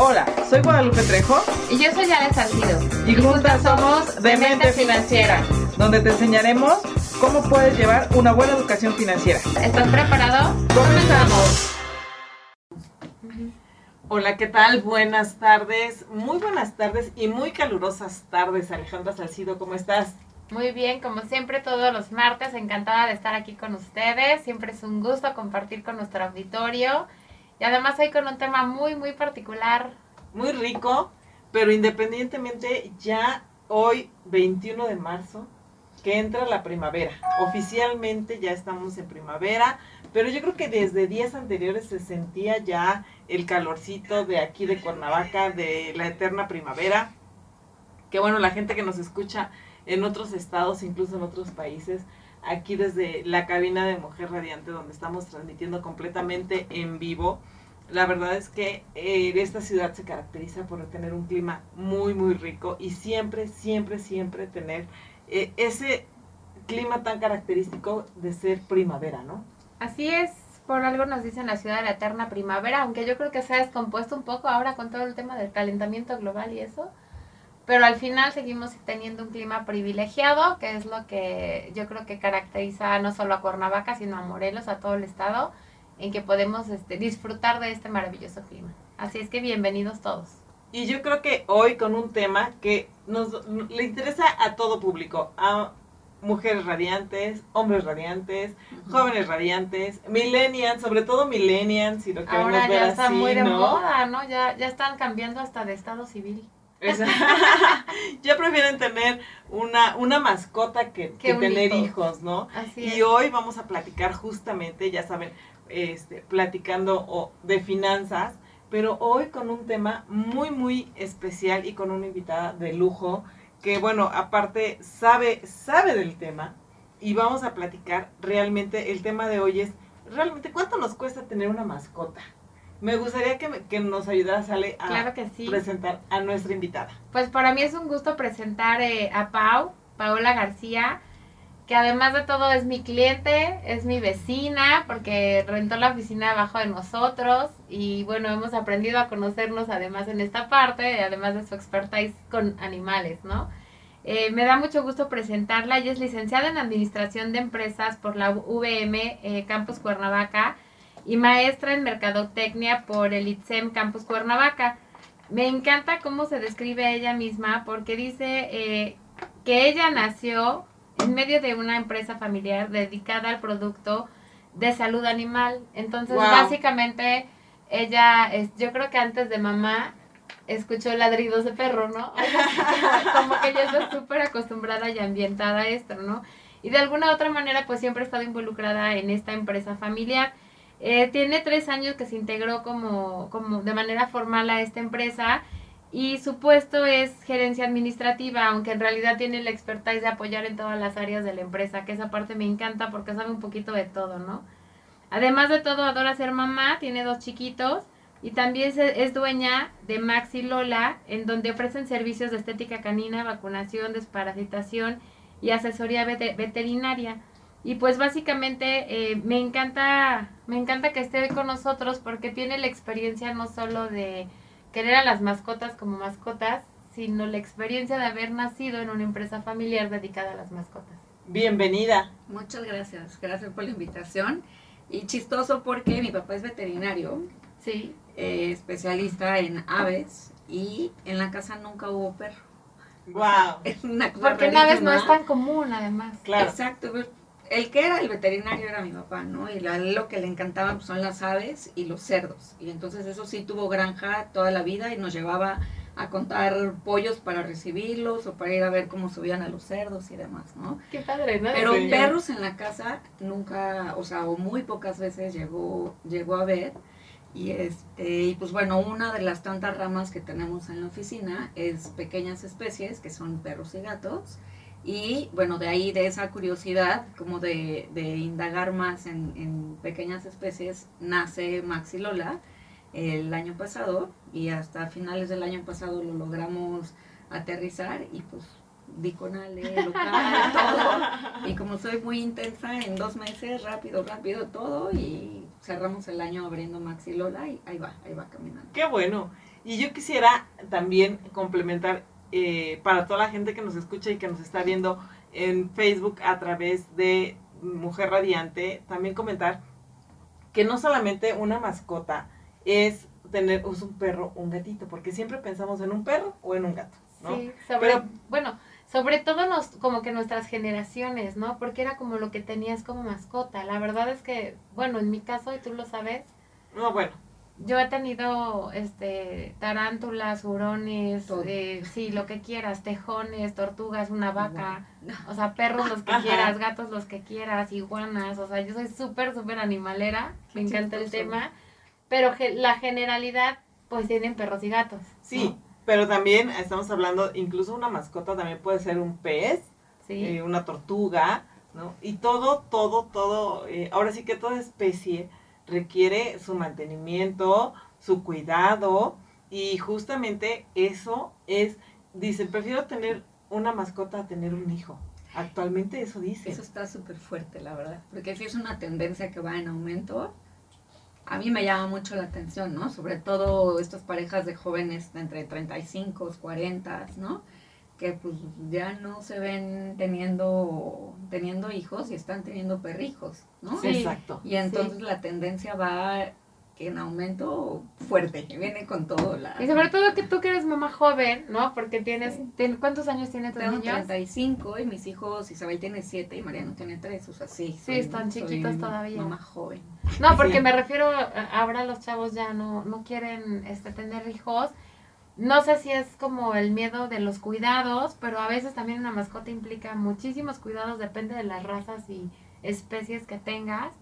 Hola, soy Guadalupe Trejo. Y yo soy Ale Salcido. Y, juntas somos Demente Financiera, donde te enseñaremos cómo puedes llevar una buena educación financiera. ¿Estás preparado? ¡Comenzamos! Hola, ¿qué tal? Buenas tardes, muy buenas tardes y muy calurosas tardes, Alejandra Salcido, ¿cómo estás? Muy bien, como siempre todos los martes, encantada de estar aquí con ustedes. Siempre es un gusto compartir con nuestro auditorio. Y además hoy con un tema muy, muy particular. Muy rico, pero independientemente ya hoy, 21 de marzo, que entra la primavera. Oficialmente ya estamos en primavera, pero yo creo que desde días anteriores se sentía ya el calorcito de aquí de Cuernavaca, de la eterna primavera. Que bueno, la gente que nos escucha en otros estados, incluso en otros países, aquí desde la cabina de Mujer Radiante, donde estamos transmitiendo completamente en vivo. La verdad es que eh, esta ciudad se caracteriza por tener un clima muy, muy rico y siempre, siempre, siempre tener eh, ese clima tan característico de ser primavera, ¿no? Así es, por algo nos dicen la ciudad de la eterna primavera, aunque yo creo que se ha descompuesto un poco ahora con todo el tema del calentamiento global y eso pero al final seguimos teniendo un clima privilegiado, que es lo que yo creo que caracteriza no solo a Cuernavaca, sino a Morelos, a todo el estado, en que podemos este, disfrutar de este maravilloso clima. Así es que bienvenidos todos. Y yo creo que hoy con un tema que nos le interesa a todo público, a mujeres radiantes, hombres radiantes, jóvenes radiantes, millennials, sobre todo millennials, si lo queremos Ahora ver ya está muy de ¿no? moda, ¿no? Ya, ya están cambiando hasta de estado civil. Esa- ya prefieren tener una, una mascota que, Que tener hijo. hijos, ¿no? Así Y es. hoy vamos a platicar justamente, ya saben, este, platicando o, de finanzas, pero hoy con un tema muy, muy especial y con una invitada de lujo que, bueno, aparte sabe, sabe del tema y vamos a platicar realmente, el tema de hoy es, realmente, ¿cuánto nos cuesta tener una mascota? Me gustaría que, que nos ayudaras, Ale, a Claro que sí. presentar a nuestra invitada. Pues para mí es un gusto presentar eh, a Pau, Paola García, que además de todo es mi cliente, es mi vecina, porque rentó la oficina abajo de nosotros y bueno, hemos aprendido a conocernos además en esta parte, además de su expertise con animales, ¿no? Eh, me da mucho gusto presentarla, ella es licenciada en Administración de Empresas por la VM eh, Campus Cuernavaca y maestra en Mercadotecnia por el ITSEM Campus Cuernavaca. Me encanta cómo se describe ella misma porque dice eh, que ella nació en medio de una empresa familiar dedicada al producto de salud animal. Entonces, Wow. básicamente, ella, es, yo creo que antes de mamá escuchó ladridos de perro, ¿no? Como que ella está súper acostumbrada y ambientada a esto, ¿no? Y de alguna otra manera, pues siempre ha estado involucrada en esta empresa familiar. Eh, tiene tres años que se integró como, como de manera formal a esta empresa y su puesto es gerencia administrativa, aunque en realidad tiene la expertise de apoyar en todas las áreas de la empresa, que esa parte me encanta porque sabe un poquito de todo, ¿no? Además de todo, adora ser mamá, tiene dos chiquitos y también es dueña de Maxi Lola, en donde ofrecen servicios de estética canina, vacunación, desparasitación y asesoría vete- veterinaria. Y pues básicamente eh, me encanta, me encanta que esté hoy con nosotros porque tiene la experiencia no solo de querer a las mascotas como mascotas, sino la experiencia de haber nacido en una empresa familiar dedicada a las mascotas. Bienvenida. Muchas gracias, gracias por la invitación. Y chistoso porque mi papá es veterinario, Sí, eh, especialista en aves y en la casa nunca hubo perro. Wow. Es una cosa porque en aves no rarísima. es tan común además. Claro. Exacto. El que era el veterinario era mi papá, ¿no? Y la- lo que le encantaban pues, son las aves y los cerdos. Y entonces eso sí tuvo granja toda la vida y nos llevaba a contar pollos para recibirlos o para ir a ver cómo subían a los cerdos y demás, ¿no? Qué padre, ¿no? Pero Sí. perros en la casa nunca, o sea, o muy pocas veces llegó, llegó a ver. Y este, y pues bueno, una de las tantas ramas que tenemos en la oficina es pequeñas especies, que son perros y gatos. Y bueno, de ahí, de esa curiosidad, como de, de indagar más en, en pequeñas especies, nace Maxi Lola el año pasado. Y hasta finales del año pasado lo logramos aterrizar y pues di con Ale, local, todo. Y como soy muy intensa, en dos meses, rápido, rápido, todo. Y cerramos el año abriendo Maxi Lola y ahí va, ahí va caminando. Qué bueno. Y yo quisiera también complementar eh, para toda la gente que nos escucha y que nos está viendo en Facebook a través de Mujer Radiante, también comentar que no solamente una mascota es tener es un perro o un gatito, porque siempre pensamos en un perro o en un gato, ¿no? Sí, sobre, Pero- bueno, sobre todo nos, como que nuestras generaciones, ¿no? Porque era como lo que tenías como mascota. La verdad es que, bueno, en mi caso, y tú lo sabes, No, bueno, yo he tenido este tarántulas, hurones, eh, sí, lo que quieras, tejones, tortugas, una vaca, o sea, perros los que Ajá. quieras, gatos los que quieras, iguanas, o sea, yo soy súper, súper animalera, me encanta el tema, pero ge- la generalidad, pues tienen perros y gatos. sí, ¿no? pero también estamos hablando, incluso una mascota también puede ser un pez, Sí. eh, una tortuga, ¿no? Y todo, todo, todo, eh, ahora sí que toda especie requiere su mantenimiento, su cuidado, y justamente eso es, dicen, prefiero tener una mascota a tener un hijo. Actualmente eso dice. Eso está súper fuerte, la verdad. Porque sí es una tendencia que va en aumento. A mí me llama mucho la atención, ¿no? Sobre todo estas parejas de jóvenes de entre 35, 40, ¿no? Que pues ya no se ven teniendo, teniendo hijos y están teniendo perrijos, ¿no? Sí. Exacto. Y entonces la tendencia va en aumento fuerte, que viene con todo. La, Y sobre todo que tú que eres mamá joven, ¿no? Porque tienes, tien- ¿cuántos años tienen tus Tengo niños? 35 y mis hijos, Isabel tiene 7 y Mariano tiene 3, o sea, sí. Sí, soy- están chiquitos todavía. Mamá joven. No, porque me refiero, ahora los chavos ya no, no quieren este, tener hijos. No sé si es como el miedo de los cuidados, pero a veces también una mascota implica muchísimos cuidados, depende de las razas y especies que tengas.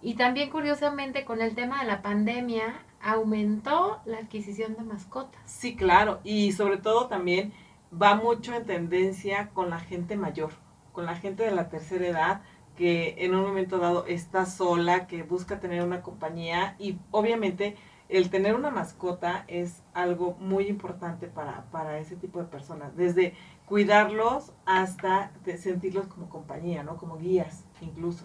Y también curiosamente con el tema de la pandemia aumentó la adquisición de mascotas. Sí, claro, y sobre todo también va mucho en tendencia con la gente mayor, con la gente de la tercera edad que en un momento dado está sola, que busca tener una compañía y obviamente el tener una mascota es algo muy importante para, para ese tipo de personas, desde cuidarlos hasta sentirlos como compañía, ¿no? Como guías incluso.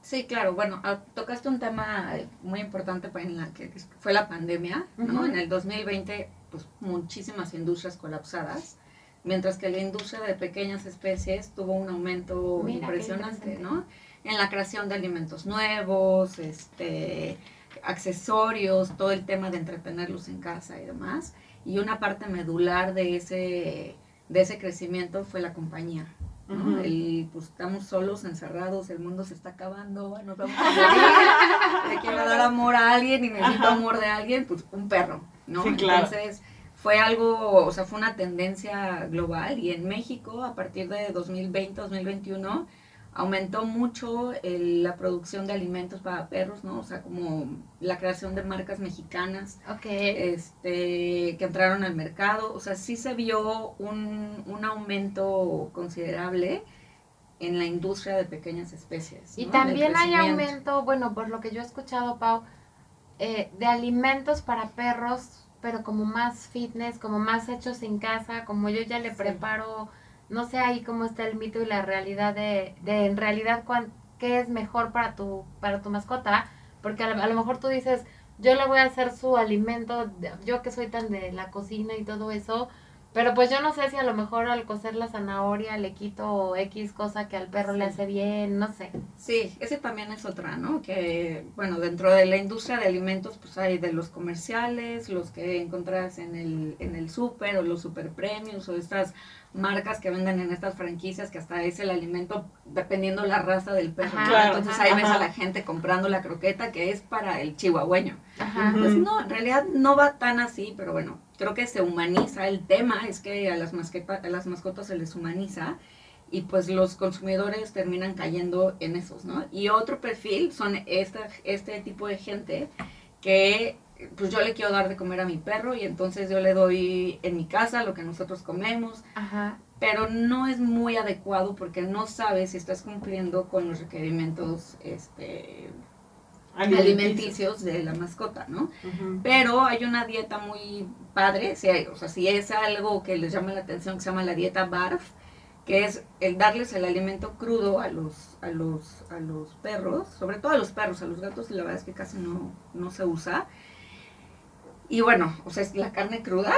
Sí, claro, bueno, ah, tocaste un tema eh, muy importante para en la que fue la pandemia, ¿no? En el 2020, pues muchísimas industrias colapsadas, mientras que la industria de pequeñas especies tuvo un aumento Mira, impresionante. ¿no? En la creación de alimentos nuevos, este, accesorios, todo el tema de entretenerlos en casa y demás. Y una parte medular de ese, de ese crecimiento fue la compañía. ¿no? Ujú. El, pues estamos solos, encerrados, el mundo se está acabando, nos vamos a morir, le quiero dar amor a alguien y necesito amor de alguien, pues un perro, ¿no? Sí, claro. Entonces fue algo, o sea, fue una tendencia global y en México a partir de 2020, 2021 aumentó mucho el- la producción de alimentos para perros, ¿no? O sea, como la creación de marcas mexicanas Ok. este, que entraron al mercado. O sea, sí se vio un, un aumento considerable en la industria de pequeñas especies. Y también hay aumento, bueno, por lo que yo he escuchado, Pau, eh, de alimentos para perros, pero como más fitness, como más hechos en casa, como yo ya le Sí. preparo, no sé ahí cómo está el mito y la realidad de, de en realidad cuán, qué es mejor para tu, para tu mascota, porque a lo, a lo mejor tú dices, yo le voy a hacer su alimento, yo que soy tan de la cocina y todo eso, pero pues yo no sé si a lo mejor al cocer la zanahoria le quito X cosa que al perro le hace bien, no sé. Sí, ese también es otra, ¿no? Que, bueno, dentro de la industria de alimentos, pues hay de los comerciales, los que encontrás en el, en el súper, o los super premios, o estas marcas que venden en estas franquicias, que hasta es el alimento dependiendo la raza del perro. Ajá, ¿no? Claro, Entonces ajá, ahí ves a ajá. la gente comprando la croqueta que es para el chihuahueño. Ajá. Pues no, en realidad no va tan así, pero bueno, creo que se humaniza. El tema es que a las, masqueta- a las mascotas se les humaniza y pues los consumidores terminan cayendo en esos, ¿no? Y otro perfil son esta, este tipo de gente que pues yo le quiero dar de comer a mi perro y entonces yo le doy en mi casa lo que nosotros comemos, Ajá. pero no es muy adecuado porque no sabes si estás cumpliendo con los requerimientos este, alimenticios de la mascota, ¿no? Pero hay una dieta muy padre, si hay- o sea, si es algo que les llama la atención, que se llama la dieta BARF, que es el darles el alimento crudo a los, a los, a los perros, sobre todo a los perros, a los gatos la verdad es que casi no, no se usa. Y bueno, o sea, es la carne cruda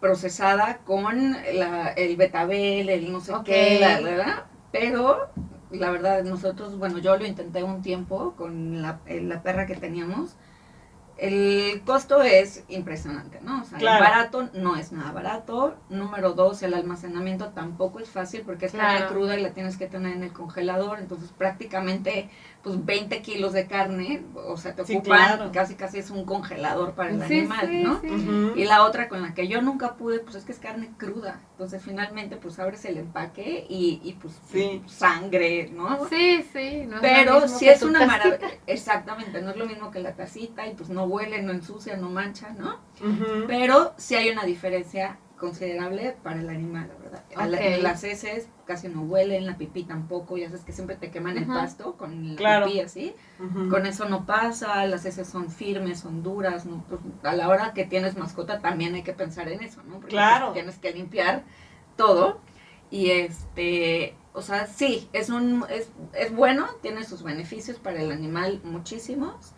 procesada con la, el betabel, el no sé Ok. qué, la, la, pero la verdad nosotros, bueno, yo lo intenté un tiempo con la, eh, la perra que teníamos. El costo es impresionante, ¿no? O sea, Claro. el barato no es nada barato. Número dos, el almacenamiento tampoco es fácil porque es carne Claro. cruda y la tienes que tener en el congelador. Entonces, prácticamente, pues 20 kilos de carne, o sea, te Sí, ocupan, claro. casi casi es un congelador para el Sí, animal, sí, ¿no? Y la otra con la que yo nunca pude, pues es que es carne cruda. Entonces finalmente pues abres el empaque y, y pues Sí. sangre, ¿no? Sí, sí. no es lo Pero que es una maravilla. Exactamente, no es lo mismo que la tacita y pues no huele, no ensucia, no mancha, ¿no? Pero sí hay una diferencia considerable para el animal, la verdad. La- las heces casi no huelen, la pipí tampoco, ya sabes que siempre te queman el pasto con la Claro. pipí así. Con eso no pasa, las heces son firmes, son duras, ¿no? Pues, a la hora que tienes mascota también hay que pensar en eso, ¿no? Porque Claro. pues, tienes que limpiar todo y este, o sea, sí, es un es, es bueno, tiene sus beneficios para el animal muchísimos,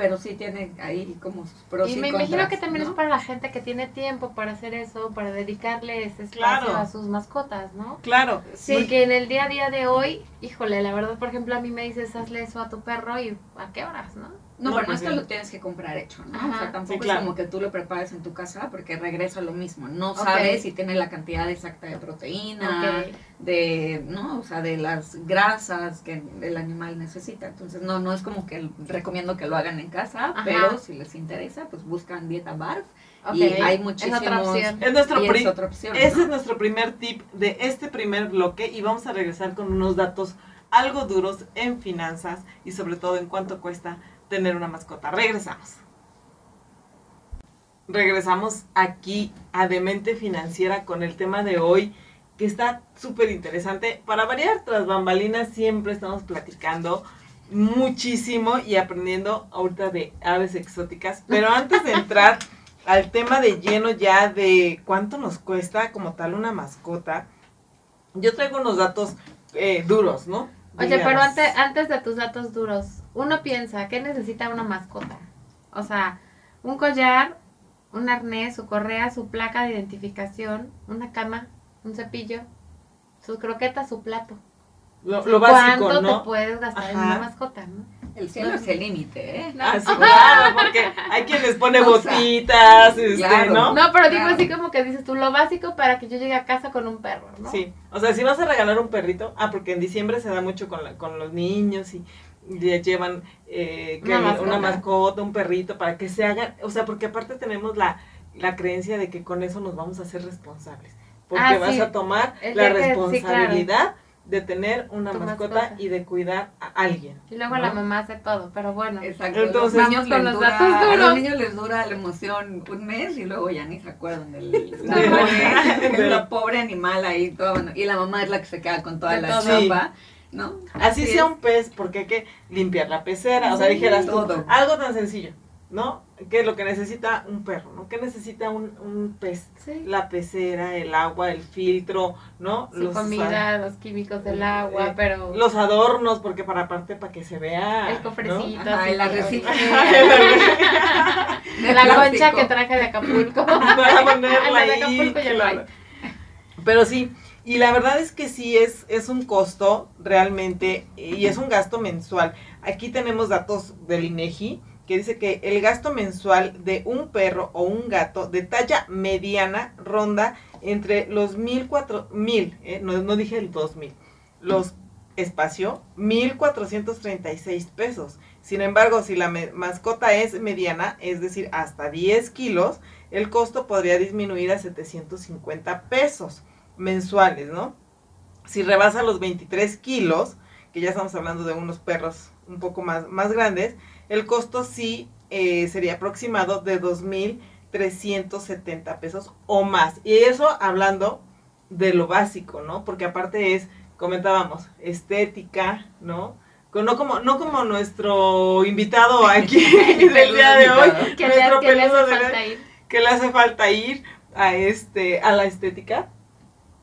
pero sí tiene ahí como sus pros y, Y me imagino que también ¿no? es para la gente que tiene tiempo para hacer eso, para dedicarle ese espacio Claro. a sus mascotas, ¿no? Claro. Sí. Porque en el día a día de hoy, híjole, la verdad, por ejemplo, a mí me dices, hazle eso a tu perro y ¿a qué horas, no? No, No, bueno, pues esto sí. lo tienes que comprar hecho, ¿no? Ajá. O sea, tampoco Sí, claro. es como que tú lo prepares en tu casa porque regresa lo mismo. No sabes si tiene la cantidad exacta de proteína, de, ¿no? O sea, de las grasas que el animal necesita. Entonces, no, no es como que recomiendo que lo hagan en casa, Ajá. pero si les interesa, pues buscan dieta BARF Ok. y hay Es muchísimos. otra opción. Es nuestro es otra opción. Ese ¿no? es nuestro primer tip de este primer bloque y vamos a regresar con unos datos algo duros en finanzas y sobre todo en cuánto cuesta tener una mascota. Regresamos. Regresamos aquí a Demente Financiera con el tema de hoy que está súper interesante. Para variar, tras bambalinas siempre estamos platicando muchísimo y aprendiendo ahorita de aves exóticas. Pero antes de entrar al tema de lleno ya de cuánto nos cuesta como tal una mascota, yo traigo unos datos eh, duros, ¿no? Oye, Digamos. pero antes, antes de tus datos duros, uno piensa, ¿qué necesita una mascota? O sea, un collar, un arnés, su correa, su placa de identificación, una cama, un cepillo, sus croquetas, su plato. Lo, lo básico, ¿Cuánto ¿no? te puedes gastar en una mascota, no? El cielo es el límite, ¿eh? No. Ah, sí, claro, porque hay quienes ponen O sea, botitas, este, claro. ¿no? No, pero digo Claro. así como que dices tú, lo básico para que yo llegue a casa con un perro, ¿no? Sí, o sea, si vas a regalar un perrito, ah, porque en diciembre se da mucho con, la- con los niños y le llevan eh, que Una una, mascota. un perrito, para que se hagan, o sea, porque aparte tenemos la, la creencia de que con eso nos vamos a hacer responsables, porque Ah, vas sí. a tomar la que- sí, responsabilidad de tener una mascota, mascota. y de cuidar a alguien. Y luego ¿no? la mamá hace todo, pero bueno. Exacto. Entonces, los niños con les los dura- datos a los niños les dura la emoción un mes y luego ya ni se acuerdan del, De- pobre, de- la pobre animal ahí todo bueno, y la mamá es la que se queda con toda De la todo. chamba, ¿no? Así sea es. un pez, porque hay que limpiar la pecera. O sea, dijeras tú, todo. algo tan sencillo, ¿no? ¿Qué es lo que necesita un perro, ¿no? ¿Qué necesita un, un pez? Sí. La pecera, el agua, el filtro, ¿no? Su comida, los químicos del agua, eh, pero Los adornos, porque para aparte, para que se vea. el cofrecito. Ajá, así, el arrecife. De la concha que traje de Acapulco. Para ponerla La de ahí, Acapulco ya no hay. claro. Pero sí, y la verdad es que sí es, es un costo realmente y es un gasto mensual. Aquí tenemos datos del INEGI que dice que el gasto mensual de un perro o un gato de talla mediana ronda entre los mil cuatro mil, eh, no, no dije el dos mil, los espacio mil cuatrocientos treinta y seis pesos. Sin embargo, si la mascota es mediana, es decir, hasta 10 kilos, el costo podría disminuir a 750 pesos mensuales, ¿no? Si rebasa los 23 kilos, que ya estamos hablando de unos perros un poco más, más grandes, el costo sí eh, sería aproximado de 2.370 pesos o más. Y eso hablando de lo básico, ¿no? Porque aparte es, comentábamos, estética, ¿no? No como, no como nuestro invitado aquí del día de hoy, Que le, nuestro que le hace falta ir. que le hace falta ir a este a la estética.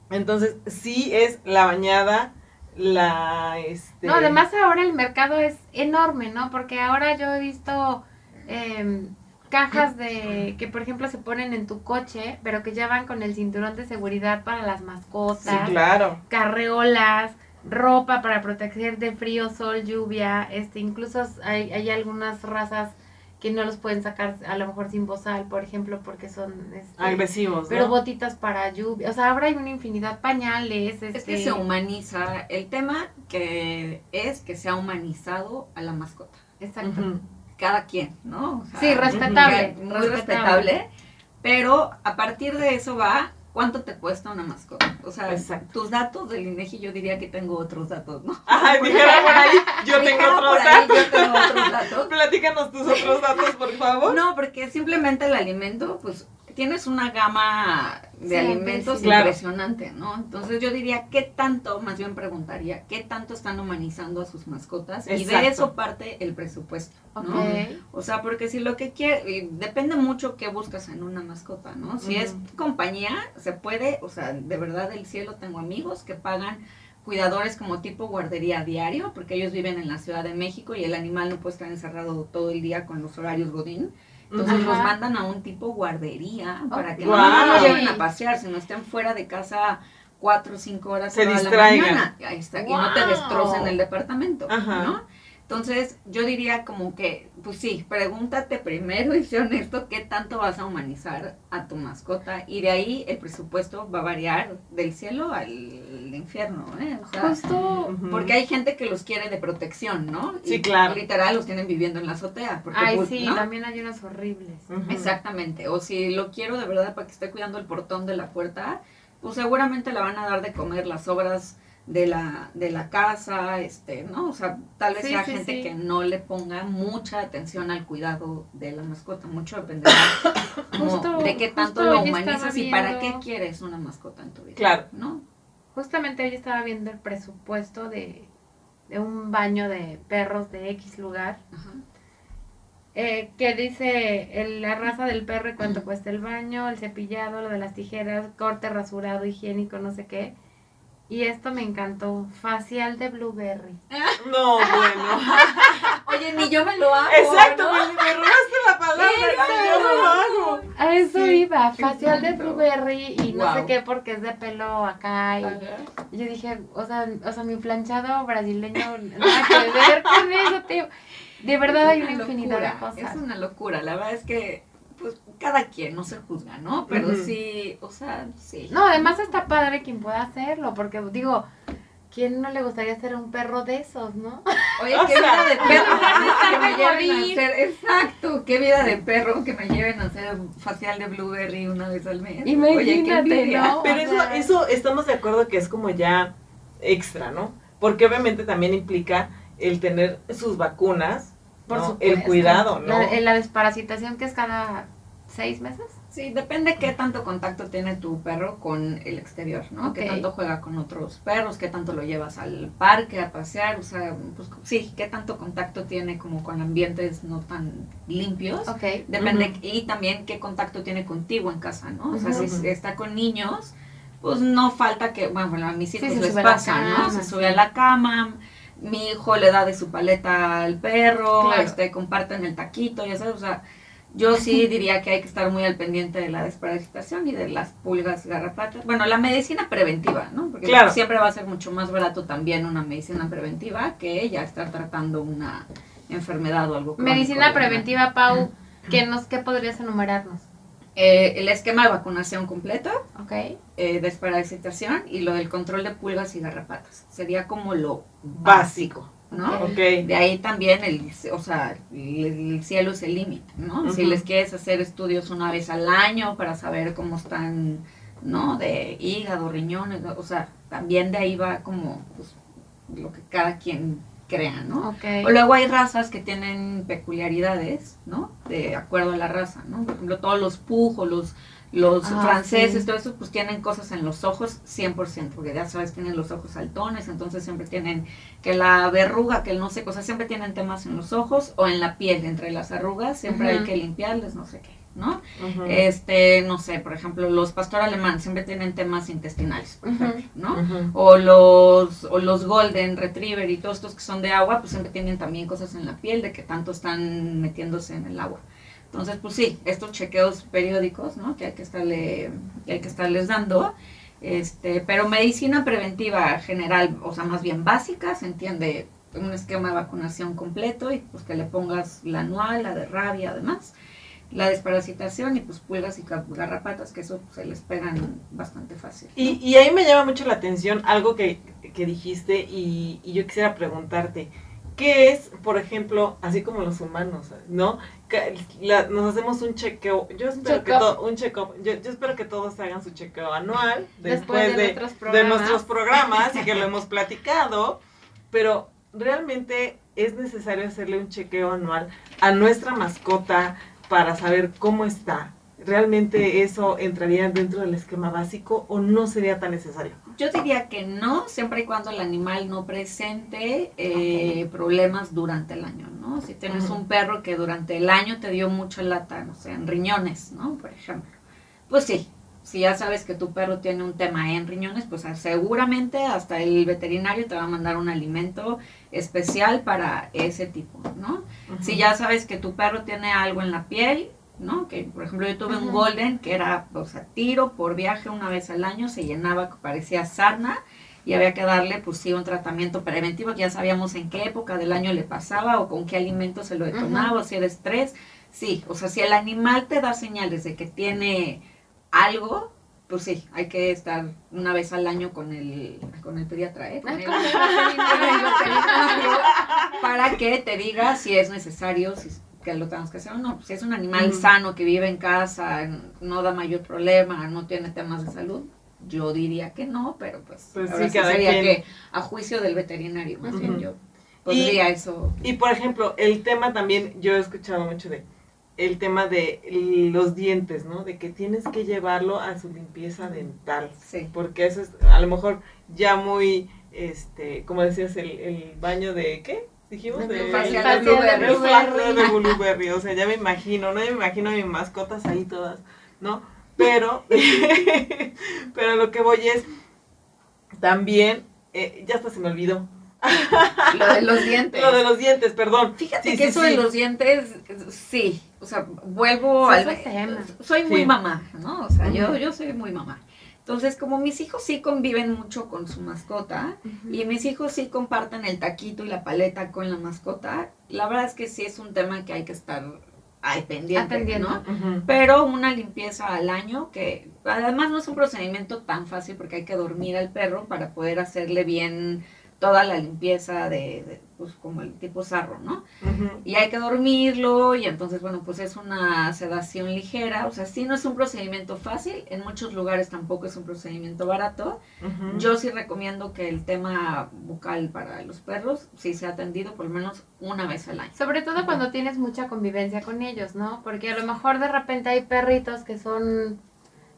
Entonces, sí es la bañada, la este No, además ahora el mercado es enorme, ¿no? Porque ahora yo he visto, eh, cajas de que por ejemplo se ponen en tu coche, pero que ya van con el cinturón de seguridad para las mascotas, Sí, claro. carreolas, ropa para proteger de frío, sol, lluvia, este incluso hay, hay algunas razas que no los pueden sacar a lo mejor sin bozal, por ejemplo, porque son este, Agresivos, pero ¿no? botitas para lluvia, o sea, ahora hay una infinidad pañales, Es que este, se humaniza. El tema que es que se ha humanizado a la mascota. exacto. Cada quien, ¿no? O sea, Sí, respetable, Muy respetable. Pero a partir de eso va cuánto te cuesta una mascota. O sea, Exacto. tus datos del INEGI yo diría que tengo otros datos, ¿no? Ay, dijera por ahí, yo tengo otros datos. Yo tengo otros datos. Platícanos tus otros datos, por favor. No, porque simplemente el alimento, pues tienes una gama de Sí, alimentos sí. Claro. impresionante, ¿no? Entonces yo diría, ¿qué tanto, más bien preguntaría, qué tanto están humanizando a sus mascotas? Y de eso parte el presupuesto, ¿no? O sea, porque si lo que quiere, depende mucho qué buscas en una mascota, ¿no? Si es compañía, se puede, o sea, de verdad del cielo tengo amigos que pagan cuidadores como tipo guardería diario, porque ellos viven en la Ciudad de México y el animal no puede estar encerrado todo el día con los horarios Godín. Entonces Ajá. los mandan a un tipo guardería para que no nada más lo lleven a pasear, sino estén fuera de casa cuatro o cinco horas Se toda la distraigan. mañana. Ahí está, y no te destrocen el departamento, Ajá. ¿no? Entonces, yo diría como que, pues sí, pregúntate primero y sé honesto qué tanto vas a humanizar a tu mascota y de ahí el presupuesto va a variar del cielo al infierno, ¿eh? O sea, Justo porque hay gente que los quiere de protección, ¿no? Sí, Y claro. Literal los tienen viviendo en la azotea. Porque, Ay, pues, sí, ¿no? también hay unos horribles. Exactamente. O si lo quiero de verdad para que esté cuidando el portón de la puerta, pues seguramente le van a dar de comer las obras de la, de la casa, este, ¿no? O sea, tal vez Sí, sea sí, gente sí. que no le ponga mucha atención al cuidado de la mascota. Mucho dependerá Justo- de qué tanto lo humanizas y para qué quieres una mascota en tu vida. Claro. ¿No? Justamente hoy estaba viendo el presupuesto de, de un baño de perros de X lugar. Ajá. eh, que dice el- la raza del perro y cuánto cuesta el baño, el cepillado, lo de las tijeras, corte, rasurado, higiénico, no sé qué. Y esto me encantó, facial de blueberry. No, bueno. Oye, ni yo me lo hago. Exacto, ¿no? me, me robaste la palabra. Yo no lo hago. A eso Sí, iba, facial de blueberry y no sé qué porque es de pelo acá y yo dije, o sea, o sea, mi planchado brasileño nada que ver con eso, tío. De verdad hay una infinidad de cosas. Es una locura, la verdad es que pues cada quien no se juzga, ¿no? Pero sí, o sea, sí. No, además está padre quien pueda hacerlo, porque digo, ¿quién no le gustaría ser un perro de esos, no? Oye, O qué sea, vida de perro que me lleven a hacer, exacto, qué vida de perro que me lleven a hacer facial de blueberry una vez al mes. Oye, qué Imagínate, envidia. ¿no? Pero eso, eso estamos de acuerdo que es como ya extra, ¿no? Porque obviamente también implica el tener sus vacunas, Por ¿no? supuesto. el cuidado, ¿no? La, desparasitación que es cada seis meses. Sí, depende qué tanto contacto tiene tu perro con el exterior, ¿no? Qué Ok. tanto juega con otros perros, qué tanto lo llevas al parque a pasear, o sea, pues sí, qué tanto contacto tiene como con ambientes no tan limpios. Ok. Depende, y también qué contacto tiene contigo en casa, ¿no? O sea, si está con niños, pues no falta que, bueno, a mis hijos Sí, se les pasa, ¿no? Se sube a la cama, mi hijo le da de su paleta al perro, Claro. este, comparten el taquito, ya sabes, o sea, yo sí diría que hay que estar muy al pendiente de la desparasitación y de las pulgas garrapatas. Bueno, la medicina preventiva, ¿no? Porque Claro. siempre va a ser mucho más barato también una medicina preventiva que ya estar tratando una enfermedad o algo Medicina preventiva, Pau, ¿qué, nos, ¿qué podrías enumerarnos? Eh, el esquema de vacunación completo, Ok. eh, desparasitación y lo del control de pulgas y garrapatas. Sería como lo Básico. ¿no? Ok. De ahí también el, o sea, el, el cielo es el límite, ¿no? Si les quieres hacer estudios una vez al año para saber cómo están, ¿no? De hígado, riñones, o sea, también de ahí va como pues, lo que cada quien crea, ¿no? Ok. O luego hay razas que tienen peculiaridades, ¿no? De acuerdo a la raza, ¿no? Por ejemplo, todos los pujos, los, los Ah, franceses, sí. todo eso, pues tienen cosas en los ojos 100%, porque ya sabes, tienen los ojos saltones, entonces siempre tienen que la verruga, que el no sé, cosas, siempre tienen temas en los ojos o en la piel, entre las arrugas, siempre hay que limpiarles, no sé qué, ¿no? Este, no sé, por ejemplo, los pastor alemán siempre tienen temas intestinales, por ejemplo, ¿no? O los, o los Golden Retriever y todos estos que son de agua, pues siempre tienen también cosas en la piel de que tanto están metiéndose en el agua. Entonces, pues sí, estos chequeos periódicos, ¿no? Que hay que estarle, que hay que estarles dando. Este, pero medicina preventiva general, o sea, más bien básica, se entiende un esquema de vacunación completo y pues que le pongas la anual, la de rabia además, la desparasitación y pues pulgas y garrapatas, que eso se les pegan bastante fácil. ¿no? Y, y ahí me llama mucho la atención algo que, que dijiste y, y yo quisiera preguntarte, ¿qué es, por ejemplo, así como los humanos, ¿no? Que la- nos hacemos un chequeo, yo espero que Check-up. to- un check-up, yo, yo espero que todos hagan su chequeo anual Después después, de de, nuestros de programas. nuestros programas y que lo hemos platicado, pero realmente es necesario hacerle un chequeo anual a nuestra mascota para saber cómo está. ¿Realmente eso entraría dentro del esquema básico o no sería tan necesario? Yo diría que no, siempre y cuando el animal no presente eh, problemas durante el año, ¿no? Si tienes un perro que durante el año te dio mucha lata, no sé, en riñones, ¿no? Por ejemplo. Pues sí, si ya sabes que tu perro tiene un tema en riñones, pues seguramente hasta el veterinario te va a mandar un alimento especial para ese tipo, ¿no? Si ya sabes que tu perro tiene algo en la piel, ¿no? Que por ejemplo yo tuve un golden que era, o sea, tiro por viaje una vez al año, se llenaba, parecía sarna y había que darle, pues sí, un tratamiento preventivo, que ya sabíamos en qué época del año le pasaba o con qué alimento se lo detonaba, o si era estrés. Sí, o sea, si el animal te da señales de que tiene algo, pues sí, hay que estar una vez al año con el, con el pediatra, ¿eh? Con el- para que te diga si es necesario, si que lo tengas que hacer o no. Si es un animal sano que vive en casa, no da mayor problema, no tiene temas de salud, yo diría que no, pero pues, Pues ahora sí, sería quien. que a juicio del veterinario, más bien yo podría eso. Y por ejemplo, el tema también, yo he escuchado mucho de el tema de los dientes, ¿no? De que tienes que llevarlo a su limpieza dental. Sí. Porque eso es a lo mejor ya muy, este, como decías, el, el baño de, ¿qué? Dijimos de, Facial de el blueberry. facial de blueberry. O sea, ya me imagino, ¿no? Ya me imagino a mis mascotas ahí todas, ¿no? Pero, pero lo que voy es, también, eh, ya hasta se me olvidó. Lo de los dientes. Lo de los dientes, perdón. Fíjate Sí, que sí, eso sí. de los dientes, sí, o sea, vuelvo Sí, al... Soy muy Sí. mamá, ¿no? O sea, yo, yo soy muy mamá. Entonces, como mis hijos sí conviven mucho con su mascota y mis hijos sí comparten el taquito y la paleta con la mascota, la verdad es que sí es un tema que hay que estar ahí pendiente, Atendiendo. ¿no? Pero una limpieza al año, que además no es un procedimiento tan fácil porque hay que dormir al perro para poder hacerle bien toda la limpieza de, de, pues como el tipo sarro, ¿no? Y hay que dormirlo y entonces, bueno, pues es una sedación ligera, o sea, sí no es un procedimiento fácil, en muchos lugares tampoco es un procedimiento barato. Yo sí recomiendo que el tema bucal para los perros sí sea atendido por lo menos una vez al año. Sobre todo cuando tienes mucha convivencia con ellos, ¿no? Porque a lo mejor de repente hay perritos que son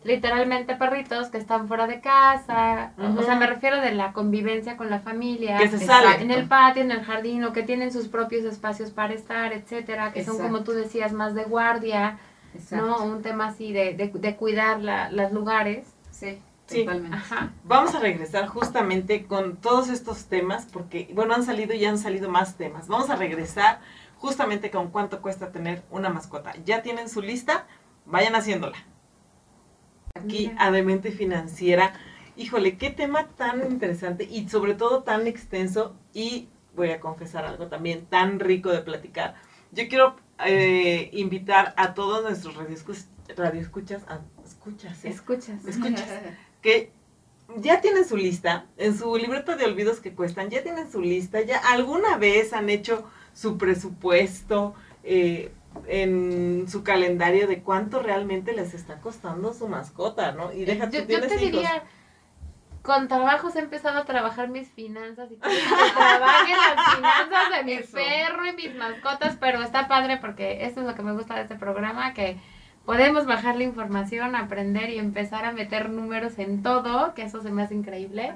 literalmente perritos que están fuera de casa, o- sea, me refiero de la convivencia con la familia, Que se salen. en el patio, en el jardín, o que tienen sus propios espacios para estar, etcétera, que son como tú decías, más de guardia, ¿no? Un tema así de, de, de cuidar la, los lugares. Sí, Sí. totalmente. Ajá. Vamos a regresar justamente con todos estos temas, porque, bueno, han salido y han salido más temas. Vamos a regresar justamente con cuánto cuesta tener una mascota. ¿Ya tienen su lista? Vayan haciéndola. Aquí, a Demente Financiera. Híjole, qué tema tan interesante y sobre todo tan extenso y voy a confesar algo también tan rico de platicar. Yo quiero eh, invitar a todos nuestros radioescuchas, radioescuchas a, escuchas, ¿eh? Escuchas. Escuchas. que ya tienen su lista, en su libreta de olvidos que cuestan, ya tienen su lista, ya alguna vez han hecho su presupuesto eh, en su calendario de cuánto realmente les está costando su mascota, ¿no? Y deja tú, yo, yo tienes te hijos. diría, con trabajos he empezado a trabajar mis finanzas y que trabajen las finanzas de mi Eso. perro y mis mascotas, pero está padre porque esto es lo que me gusta de este programa, que podemos bajar la información, aprender y empezar a meter números en todo, que eso se me hace increíble.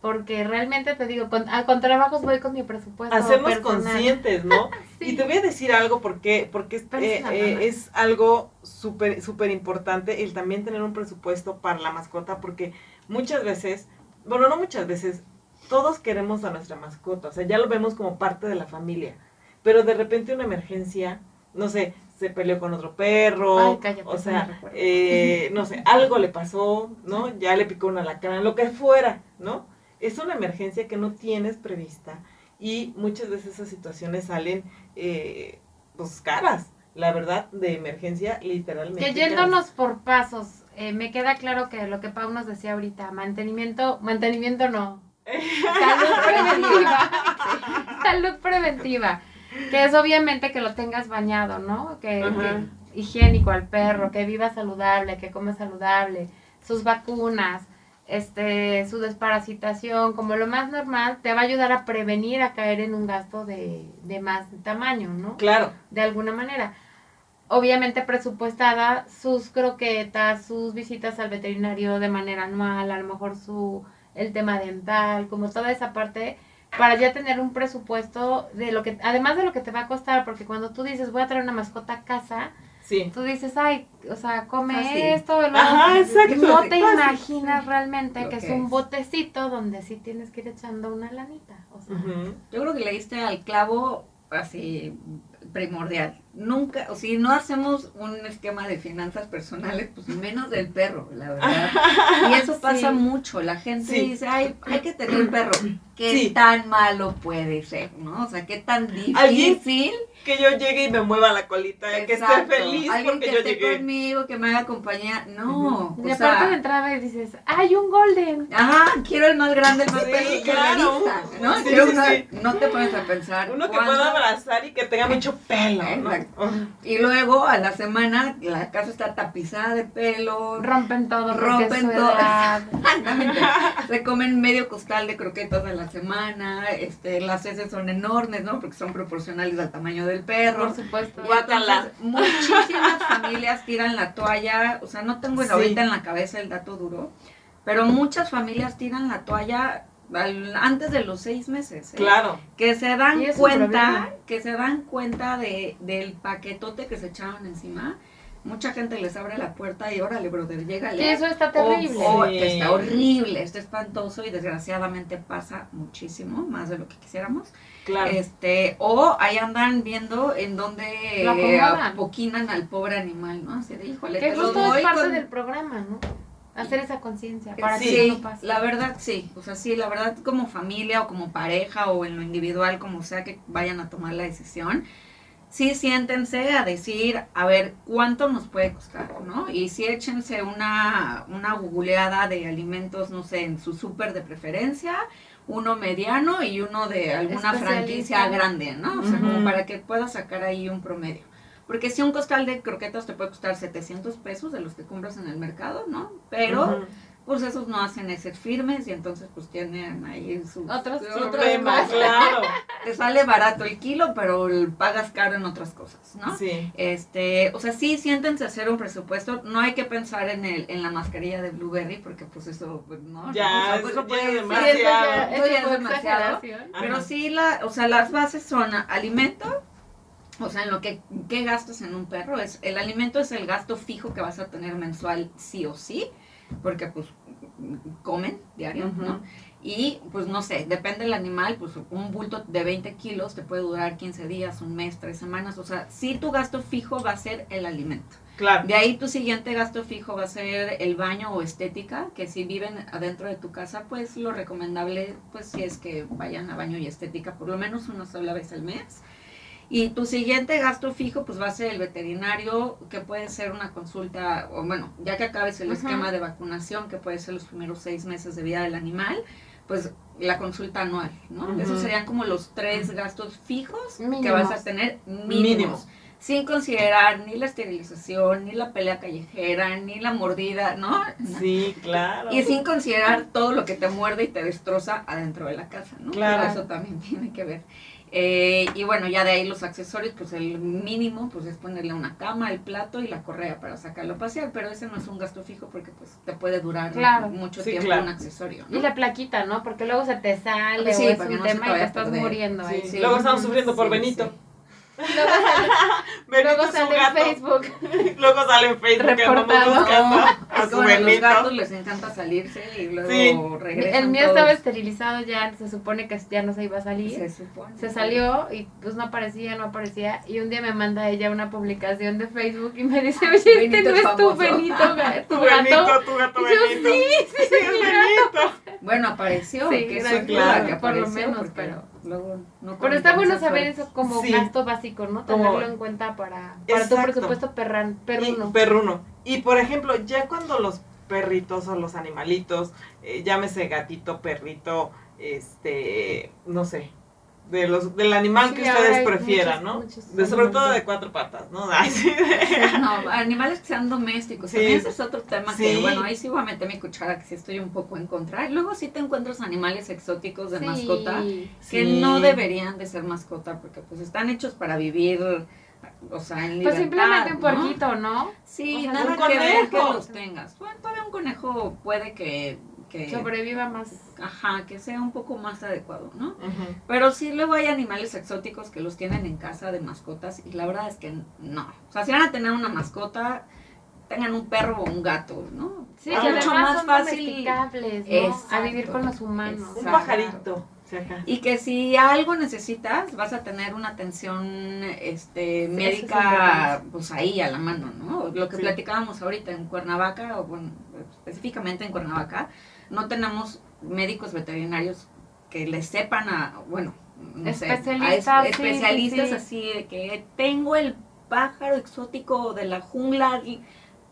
Porque realmente te digo, con, ah, con trabajos voy con mi presupuesto. Personal. conscientes, ¿no? Sí. Y te voy a decir algo porque, porque eh, eh, es algo súper súper importante el también tener un presupuesto para la mascota porque muchas veces, bueno, no muchas veces, todos queremos a nuestra mascota, o sea, ya lo vemos como parte de la familia, pero de repente una emergencia, no sé, se peleó con otro perro, Ay, cállate, o sea, recuerda. eh, no sé, algo le pasó, ¿no? Ya le picó una alacrán, lo que fuera, ¿no? Es una emergencia que no tienes prevista y muchas veces esas situaciones salen, eh, pues, caras, la verdad, de emergencia, literalmente. Que yéndonos por pasos, eh, me queda claro que lo que Pau nos decía ahorita, mantenimiento, mantenimiento no, salud preventiva, salud preventiva, que es obviamente que lo tengas bañado, ¿no? Que, que higiénico al perro, que viva saludable, que come saludable, sus vacunas, este, su desparasitación, como lo más normal, te va a ayudar a prevenir a caer en un gasto de, de más tamaño, ¿no? Claro, de alguna manera. Obviamente presupuestada sus croquetas, sus visitas al veterinario de manera anual, a lo mejor su el tema dental, como toda esa parte para ya tener un presupuesto de lo que además de lo que te va a costar, porque cuando tú dices voy a traer una mascota a casa, sí. tú dices, ay, o sea, come Fácil. esto, lo Ajá, otro". exacto. no te Fácil, imaginas realmente Lo que es un botecito donde sí tienes que ir echando una lanita, o sea. Yo creo que le diste al clavo así primordial. Nunca, o si no hacemos un esquema de finanzas personales, pues menos del perro, la verdad. Y eso pasa Sí. mucho. La gente Sí. dice, ay, hay que tener un perro. ¿Qué Sí. tan malo puede ser? ¿No? O sea, qué tan Alguien difícil. Que yo llegue y me mueva la colita, que esté feliz Alguien porque que yo esté llegué. conmigo, que me haga compañía. No. y o aparte de sea, entrada y dices, ay, un golden. Ajá, quiero el más grande, el más Sí, que claro. ¿no? Sí, Quiero sí, una- sí. No te pones a pensar. Uno que cuánto- pueda abrazar y que tenga mucho pelo, ¿no? Exacto. Y luego a la semana la casa está tapizada de pelo. Rompen todo, Rompen todo. Exactamente. Se comen medio costal de croquetas a la semana. Este, las heces son enormes, ¿no? Porque son proporcionales al tamaño del perro. Por supuesto. Guácala. muchísimas familias tiran la toalla. O sea, no tengo Sí. ahorita en la cabeza el dato duro. Pero muchas familias tiran la toalla al- antes de los seis meses. ¿eh? Claro. que se dan cuenta, que se dan cuenta de, del paquetote que se echaron encima. Mucha gente les abre la puerta y órale, brother, llégale. Y eso está terrible. Sí. que está horrible, está espantoso y desgraciadamente pasa muchísimo, más de lo que quisiéramos. Claro. Este, o ahí andan viendo en donde Lo eh, apoquinan al pobre animal, ¿no? Así de, híjole, Que justo es parte con- del programa, ¿no? Hacer esa conciencia para que sí, eso no pase. la verdad sí, o sea, sí, la verdad como familia o como pareja o en lo individual, como sea que vayan a tomar la decisión, sí siéntense a decir, a ver, ¿cuánto nos puede costar, no? Y sí échense una, una googleada de alimentos, no sé, en su súper de preferencia, uno mediano y uno de alguna franquicia grande, ¿no? O sea, como para que puedas sacar ahí un promedio. Porque si un costal de croquetas te puede costar 700 pesos de los que compras en el mercado, ¿no? Pero. Pues esos no hacen ser firmes y entonces pues tienen ahí sus Otros- sus otros Problema, más. claro. Te sale barato el kilo, pero pagas caro en otras cosas, ¿no? Sí. Este, o sea, sí siéntense a hacer un presupuesto, no hay que pensar en el en la mascarilla de Blueberry porque pues eso pues, no, Ya, pues, eso puede ya Sí, ya, demasiado. eso ya es demasiado. Pero sí, la, o sea, las bases son alimento, o sea, en lo que qué gastas en un perro. es El alimento es el gasto fijo que vas a tener mensual sí o sí, porque pues comen diario. ¿no? Y pues no sé, depende del animal, pues un bulto de 20 kilos te puede durar 15 días, un mes, tres semanas. O sea, sí tu gasto fijo va a ser el alimento. Claro. De ahí tu siguiente gasto fijo va a ser el baño o estética, que si viven adentro de tu casa, pues lo recomendable, pues si es que vayan a baño y estética por lo menos una sola vez al mes. Y tu siguiente gasto fijo, pues va a ser el veterinario, que puede ser una consulta, o bueno, ya que acabes el esquema de vacunación, que puede ser los primeros seis meses de vida del animal, pues la consulta anual, ¿no? Esos serían como los tres gastos fijos que vas a tener mínimos Mínimos. sin considerar ni la esterilización, ni la pelea callejera, ni la mordida, ¿no? Sí, claro. Y sin considerar todo lo que te muerde y te destroza adentro de la casa, ¿no? Claro. Pero Eso también tiene que ver. Eh, y bueno, ya de ahí los accesorios, pues el mínimo, pues es ponerle una cama, el plato y la correa para sacarlo a pasear, pero ese no es un gasto fijo porque pues te puede durar Claro. mucho Sí, tiempo claro. un accesorio, Y ¿no? la plaquita, ¿no? Porque luego se te sale Sí, o es un no tema y te a estás perder. muriendo ahí. Sí. Luego estamos sufriendo por Sí, Benito. Luego sale, luego en. Facebook. Luego sale en Facebook que Reportado. buscando No, a es su como los gatos les encanta salirse y luego Sí. regresan El mío todos. estaba esterilizado ya, se supone que ya no se iba a salir. Se supone. Se salió y pues no aparecía, no aparecía. Y un día me manda ella una publicación de Facebook y me dice, oye, este Benito no es es tu famoso". Benito, Tu tu Benito, gato. tu gato Y yo, Benito. sí, sí, Sí, es Benito. Bueno, apareció. Sí, que claro, que por lo apareció, menos, porque pero- Luego no Pero está bueno saber eso como Sí. gasto básico, ¿no? Como- Tenerlo en cuenta para, para tu presupuesto perran, perruno. Y, perruno. Y por ejemplo, ya cuando los perritos o los animalitos, eh, llámese gatito, perrito, este, no sé, de los del animal Sí, que ustedes prefieran, muchos- ¿no? muchos De, sobre todo de cuatro patas, ¿no? Ay, sí, de- No, animales que sean domésticos. Sí. También ese es otro tema que, bueno, ahí sí voy a meter mi cuchara, que sí estoy un poco en contra. Y luego sí te encuentras animales exóticos de Sí. mascota que Sí. no deberían de ser mascota porque pues están hechos para vivir, o sea, en libertad. Pues simplemente un ¿no? porquito, ¿no? Sí, O sea, nada un que ver que los tengas. Bueno, todavía un conejo puede que, que Sobreviva más. ajá, que sea un poco más adecuado, ¿no? Ujú. Pero sí luego hay animales exóticos que los tienen en casa de mascotas y la verdad es que no. O sea, si van a tener una mascota, tengan un perro o un gato, ¿no? Sí, que mucho más son fácil. domesticables, ¿no? Exacto. A vivir con los humanos. Un pajarito. Y que si algo necesitas, vas a tener una atención este, es médica pues ahí a la mano, ¿no? Lo que Sí. platicábamos ahorita en Cuernavaca, o bueno, específicamente en Cuernavaca, no tenemos médicos veterinarios que les sepan a, bueno, no sé, a es- Especialistas, sí, especialistas sí, sí. así de que tengo el pájaro exótico de la jungla. y-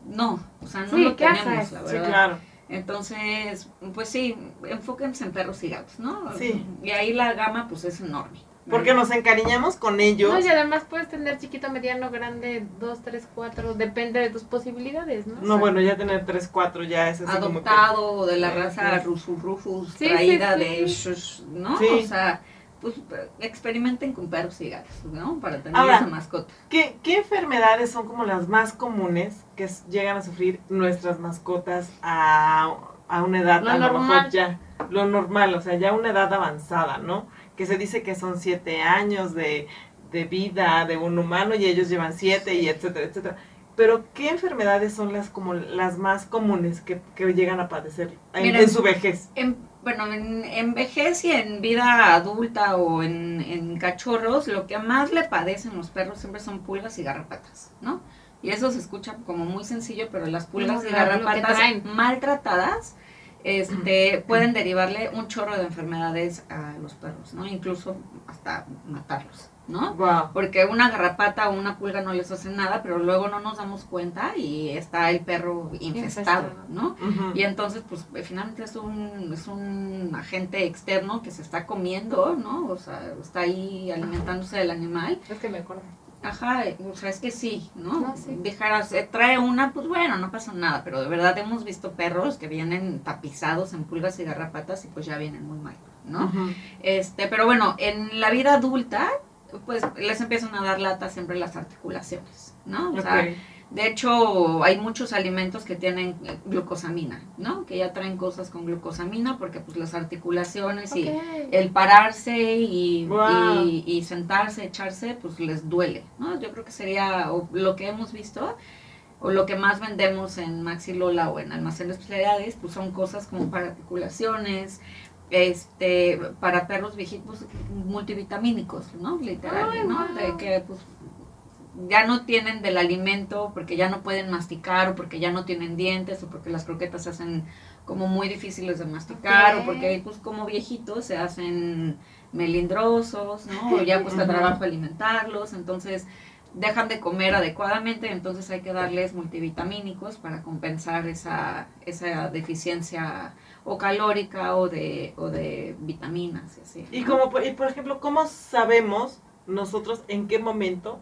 no, o sea, no Sí, lo ¿qué tenemos, haces? la verdad. claro. Entonces, pues sí, enfóquense en perros y gatos, ¿no? Sí. Y ahí la gama pues es enorme. Porque nos encariñamos con ellos. No, y además puedes tener chiquito, mediano, grande, dos, tres, cuatro, depende de tus posibilidades, ¿no? No, bueno, ya tener tres, cuatro ya es así como que... Adoptado de la raza. Rusus Rufus, Sí, traída sí, de shush, ¿no? Sí. O sea, pues experimenten con perros y gatos, ¿no? Para tener Ahora, esa mascota. ¿Qué, ¿Qué enfermedades son como las más comunes que llegan a sufrir nuestras mascotas a, a una edad Lo a lo normal. mejor ya lo normal, o sea, ya una edad avanzada, ¿no? Que se dice que son siete años de, de vida de un humano y ellos llevan siete y etcétera, etcétera. Pero ¿qué enfermedades son las como las más comunes que, que llegan a padecer en, Miren, en su vejez? En, bueno, en, en vejez y en vida adulta o en, en cachorros, lo que más le padecen los perros siempre son pulgas y garrapatas, ¿no? Y eso se escucha como muy sencillo, pero las pulgas No, y garrapatas maltratadas este, pueden derivarle un chorro de enfermedades a los perros, ¿no? Incluso hasta matarlos, ¿no? Wow. Porque una garrapata o una pulga no les hace nada, pero luego no nos damos cuenta y está el perro infestado, Infestado. ¿no? Y entonces, pues finalmente es un, es un agente externo que se está comiendo, ¿no? O sea, está ahí alimentándose del animal. Es que me acuerdo. Ajá, o sea, es que sí, ¿no? Sí. Eh, trae una, pues bueno, no pasa nada, pero de verdad hemos visto perros que vienen tapizados en pulgas y garrapatas y pues ya vienen muy mal, ¿no? Este, pero bueno, en la vida adulta, pues les empiezan a dar lata siempre las articulaciones, ¿no? O sea. De hecho, hay muchos alimentos que tienen eh, glucosamina, ¿no? Que ya traen cosas con glucosamina porque pues las articulaciones y el pararse y, Wow. y, y sentarse, echarse, pues les duele, ¿no? Yo creo que sería o lo que hemos visto o lo que más vendemos en Maxi Lola o en Almacén de Especialidades, pues son cosas como para articulaciones, este, para perros viejitos multivitamínicos, ¿no? Literal, Ay, ¿no? wow. De que pues ya no tienen del alimento porque ya no pueden masticar o porque ya no tienen dientes o porque las croquetas se hacen como muy difíciles de masticar o porque pues como viejitos se hacen melindrosos, ¿no? O ya cuesta trabajo alimentarlos, entonces dejan de comer adecuadamente, entonces hay que darles multivitamínicos para compensar esa, esa deficiencia o calórica o de, o de vitaminas y así. Y como y por ejemplo, ¿cómo sabemos nosotros en qué momento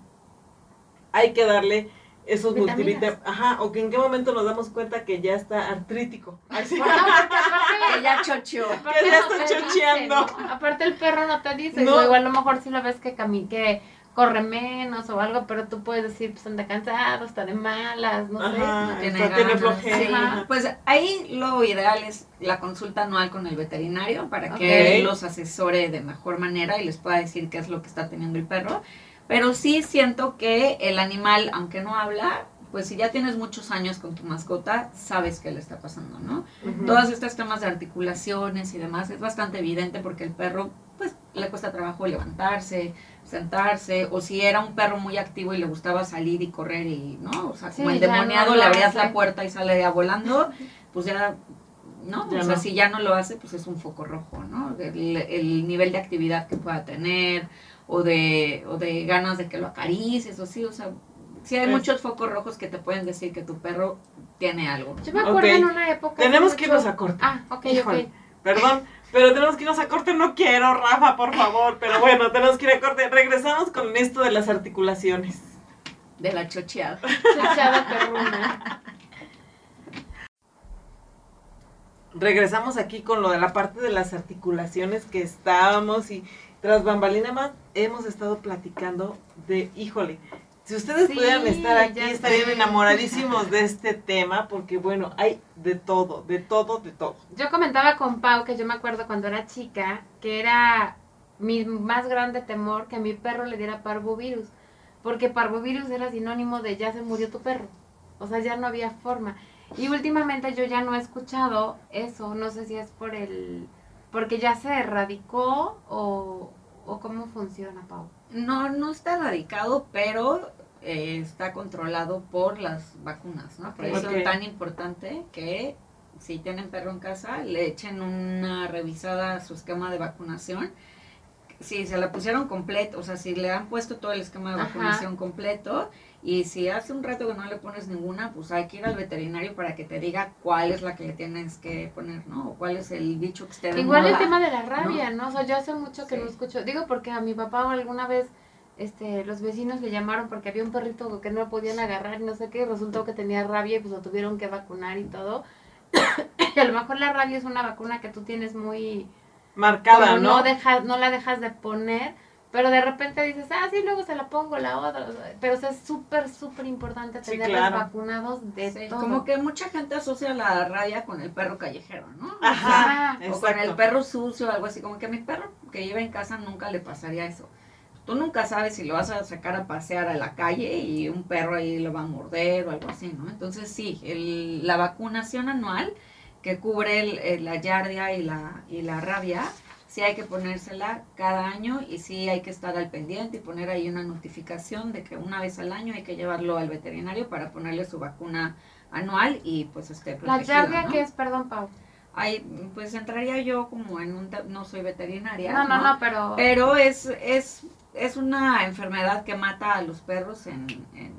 hay que darle esos Vitaminas. multivitaminas? Ajá, o que en qué momento nos damos cuenta que ya está artrítico. Así. Bueno, porque aparte- Que ya chocheó. Que ya no está te dice, chocheando. Aparte el perro no te dice, No. igual a lo mejor si lo ves que cami que corre menos o algo, pero tú puedes decir, pues anda cansado, está de malas, no sé. No tiene está- tiene sí. Pues ahí lo ideal es la consulta anual con el veterinario para que él los asesore de mejor manera y les pueda decir qué es lo que está teniendo el perro. Pero sí siento que el animal, aunque no habla, pues si ya tienes muchos años con tu mascota, sabes qué le está pasando, ¿no? Ujú. Todas estas temas de articulaciones y demás es bastante evidente porque el perro pues le cuesta trabajo levantarse, sentarse, o si era un perro muy activo y le gustaba salir y correr y, ¿no? O sea, como Sí, el no demoniado le abrías la puerta y sale ya volando, pues ya, ¿no? Ya o sea, no. si ya no lo hace, pues es un foco rojo, ¿no? El, el nivel de actividad que pueda tener o de, o de ganas de que lo acaricies o sí, o sea, sí hay Es- muchos focos rojos que te pueden decir que tu perro tiene algo. Yo me acuerdo en una época. Tenemos que irnos a corte. Ah, ok, Híjole. ok. Perdón, pero tenemos que irnos a corte. No quiero, Rafa, por favor. Pero bueno, tenemos que ir a corte. Regresamos con esto de las articulaciones. De la chocheada. Chuchada perruna. Regresamos aquí con lo de la parte de las articulaciones que estábamos y tras bambalina más hemos estado platicando de, híjole, si ustedes Sí, pudieran estar aquí estarían sé. enamoradísimos de este tema porque bueno, hay de todo, de todo, de todo. Yo comentaba con Pau que yo me acuerdo cuando era chica que era mi más grande temor que a mi perro le diera parvovirus. Porque parvovirus era sinónimo de ya se murió tu perro. O sea, ya no había forma. Y últimamente yo ya no he escuchado eso. No sé si es por el. porque ya se erradicó o, o cómo funciona, Pau. No, no está erradicado, pero eh, está controlado por las vacunas, ¿no? Por eso es tan importante que si tienen perro en casa, le echen una revisada a su esquema de vacunación. Si se la pusieron completo, o sea, si le han puesto todo el esquema de Ajá. vacunación completo, y si hace un rato que no le pones ninguna, pues hay que ir al veterinario para que te diga cuál es la que le tienes que poner, ¿no? O cuál es el bicho que esté de Igual el tema de la rabia, ¿no? O sea, yo hace mucho que Sí. no escucho. Digo porque a mi papá alguna vez este, los vecinos le llamaron porque había un perrito que no lo podían agarrar y no sé qué, y resultó que tenía rabia y pues lo tuvieron que vacunar y todo. y a lo mejor la rabia es una vacuna que tú tienes muy... Marcada, ¿no? no, dejas, no la dejas de poner, pero de repente dices, ah, sí, luego se la pongo la otra. Pero o sea, es súper, súper importante Sí, tenerlos claro. vacunados de Sí, todo. como que mucha gente asocia la rabia con el perro callejero, ¿no? Ajá, O con el perro sucio o algo así, como que a mi perro que lleva en casa nunca le pasaría eso. Tú nunca sabes si lo vas a sacar a pasear a la calle y un perro ahí lo va a morder o algo así, ¿no? Entonces sí, el- la vacunación anual que cubre el- el- la yardia y la, y la rabia, sí hay que ponérsela cada año y sí hay que estar al pendiente y poner ahí una notificación de que una vez al año hay que llevarlo al veterinario para ponerle su vacuna anual y pues esté La protegido, yardia ¿no? que es, perdón, Pau. Ay, pues entraría yo como en un... No soy veterinaria, No, no, no, pero... Pero es, es, es una enfermedad que mata a los perros en, en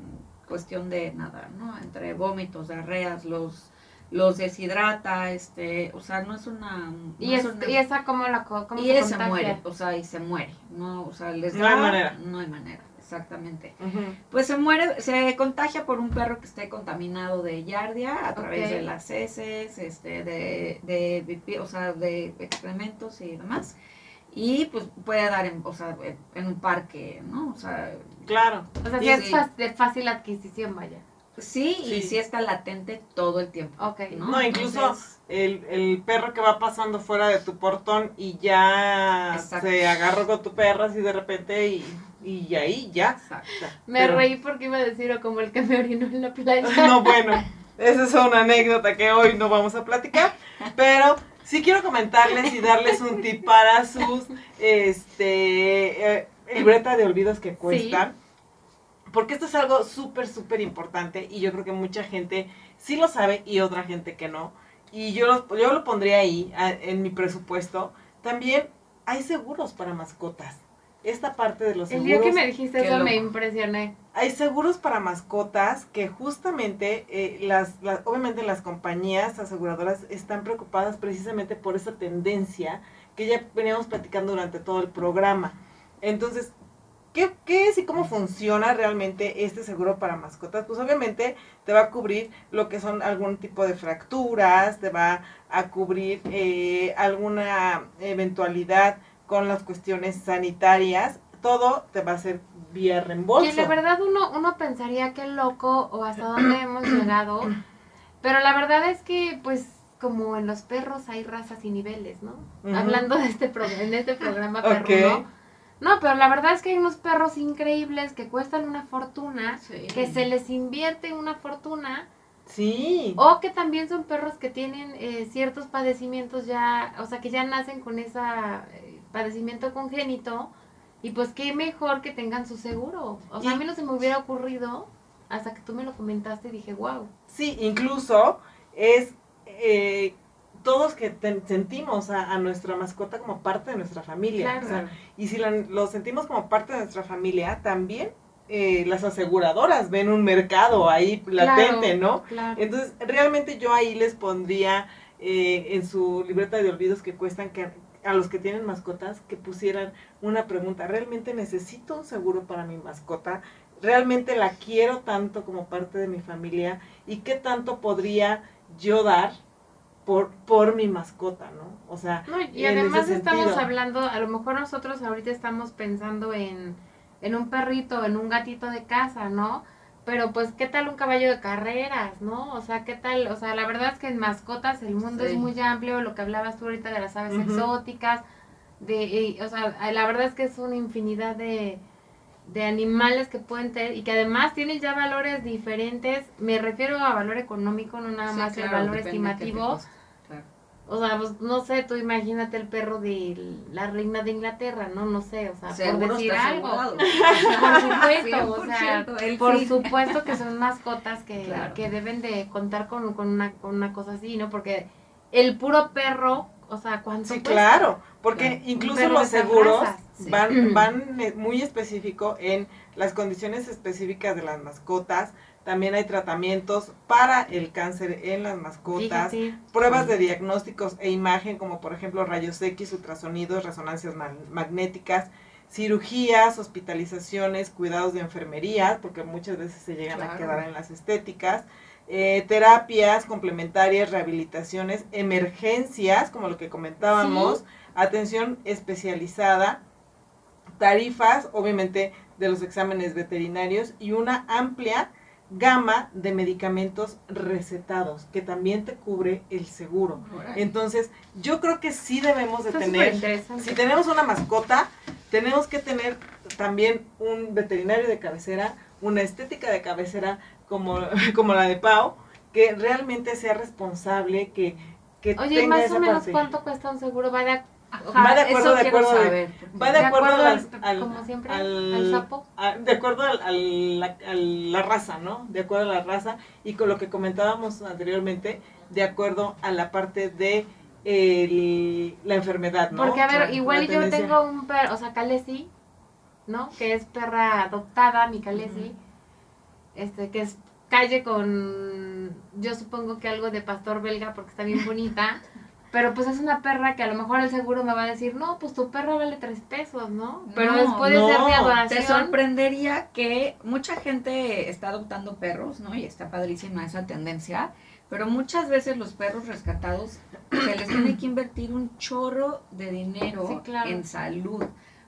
cuestión de nada, ¿no? Entre vómitos, diarreas, los, los deshidrata, este, o sea, no es una... no Y, es es, una- y esa cómo la cómo y se él se contagia? muere, o sea, y se muere, ¿no? O sea, les No hay da- manera. No hay manera, exactamente. Pues se muere, se contagia por un perro que esté contaminado de yardia a través de las heces, este, de, de, o sea, de excrementos y demás. Y pues puede dar en, o sea, en un parque, ¿no? O sea, Claro. O sea, sí es fa- de fácil adquisición, vaya. Sí, Sí. y sí está latente todo el tiempo. Ok. ¿no? No, incluso Entonces, el, el perro que va pasando fuera de tu portón y ya Exacto. se agarró con tu perro así de repente y, y ahí ya. exacto. Me Pero- reí porque iba a decir, o como el que me orinó en la playa. No, bueno, esa es una anécdota que hoy no vamos a platicar, pero sí quiero comentarles y darles un tip para sus este eh, libreta de olvidos que cuestan. Porque esto es algo súper, súper importante y yo creo que mucha gente sí lo sabe y otra gente que no. Y yo lo, yo lo pondría ahí a- en mi presupuesto. También hay seguros para mascotas. Esta parte de los El seguros. día que me dijiste eso me impresioné. Hay seguros para mascotas que justamente, eh, las, las- obviamente las compañías aseguradoras están preocupadas precisamente por esa tendencia que ya veníamos platicando durante todo el programa. Entonces, ¿qué, qué es y cómo funciona realmente este seguro para mascotas? Pues obviamente te va a cubrir lo que son algún tipo de fracturas, te va a cubrir eh, alguna eventualidad con las cuestiones sanitarias, todo te va a hacer vía reembolso. Que la verdad uno, uno pensaría que loco o hasta dónde hemos llegado. Pero la verdad es que, pues, como en los perros hay razas y niveles, ¿no? Hablando de este pro- en este programa perruno, No, pero la verdad es que hay unos perros increíbles que cuestan una fortuna, Sí. que se les invierte una fortuna, Sí. o que también son perros que tienen eh, ciertos padecimientos ya, o sea, que ya nacen con ese padecimiento congénito, y pues qué mejor que tengan su seguro. O sea, a mí no se me hubiera ocurrido hasta que tú me lo comentaste y dije, wow. Sí, incluso es eh, todos que ten- sentimos a, a nuestra mascota como parte de nuestra familia. Claro. O sea, y si la- lo sentimos como parte de nuestra familia, también eh, las aseguradoras ven un mercado ahí latente, ¿no? Claro. Entonces, realmente yo ahí les pondría eh, en su libreta de olvidos que cuestan que a los que tienen mascotas que pusieran una pregunta, ¿realmente necesito un seguro para mi mascota? ¿Realmente la quiero tanto como parte de mi familia? ¿Y qué tanto podría yo dar por, por mi mascota, no? O sea, No, y además estamos sentido. hablando, a lo mejor nosotros ahorita estamos pensando en, en un perrito, en un gatito de casa, ¿no? Pero pues, ¿qué tal un caballo de carreras, no? O sea, ¿qué tal? O sea, la verdad es que en mascotas el mundo Sí. es muy amplio, lo que hablabas tú ahorita de las aves exóticas, de, y, o sea, la verdad es que es una infinidad de, de animales que pueden tener y que además tienen ya valores diferentes. Me refiero a valor económico, no nada Sí, más el claro, valor qué te estimativo. O sea, pues no sé, tú imagínate el perro de la reina de Inglaterra, ¿no? No sé, o sea, por decir está algo. Por supuesto, o sea, 100%, él por sí. supuesto que son mascotas que, Claro. que deben de contar con, con, una, con una cosa así, ¿no? Porque el puro perro, o sea, ¿cuánto Sí, cuesta? claro, porque incluso los seguros sí. van, van eh, muy específico en las condiciones específicas de las mascotas. También hay tratamientos para el cáncer en las mascotas, Fíjate. pruebas de diagnósticos e imagen, como por ejemplo rayos X, ultrasonidos, resonancias ma- magnéticas, cirugías, hospitalizaciones, cuidados de enfermería, porque muchas veces se llegan a quedar en las estéticas, eh, terapias complementarias, rehabilitaciones, emergencias, como lo que comentábamos, atención especializada, tarifas, obviamente, de los exámenes veterinarios y una amplia gama de medicamentos recetados que también te cubre el seguro. Entonces, yo creo que sí debemos de tener, si tenemos una mascota, tenemos que tener también un veterinario de cabecera, una estética de cabecera como, como la de Pau, que realmente sea responsable, que, que Oye, tenga más esa o menos parte. cuánto cuesta un seguro, va Va de acuerdo, de acuerdo saber, Va de, acuerdo, al, como siempre, al- al sapo. a- de acuerdo al- al- la, a la raza, ¿no? De acuerdo a la raza y con lo que comentábamos anteriormente, de acuerdo a la parte de el- la enfermedad, ¿no? Porque, a ver, igual yo tengo un perro, o sea, Calesi, ¿no? Que es perra adoptada, mi Calesi. Este, que es calle con, yo supongo que algo de pastor belga porque está bien bonita. Pero pues es una perra que a lo mejor el seguro me va a decir, no, pues tu perra vale tres pesos, ¿no? Pero No, es- puede ser de adoración. Te sorprendería que mucha gente está adoptando perros, ¿no? Y está padrísima esa tendencia. Pero muchas veces los perros rescatados se les tiene que invertir un chorro de dinero Sí, claro. en salud.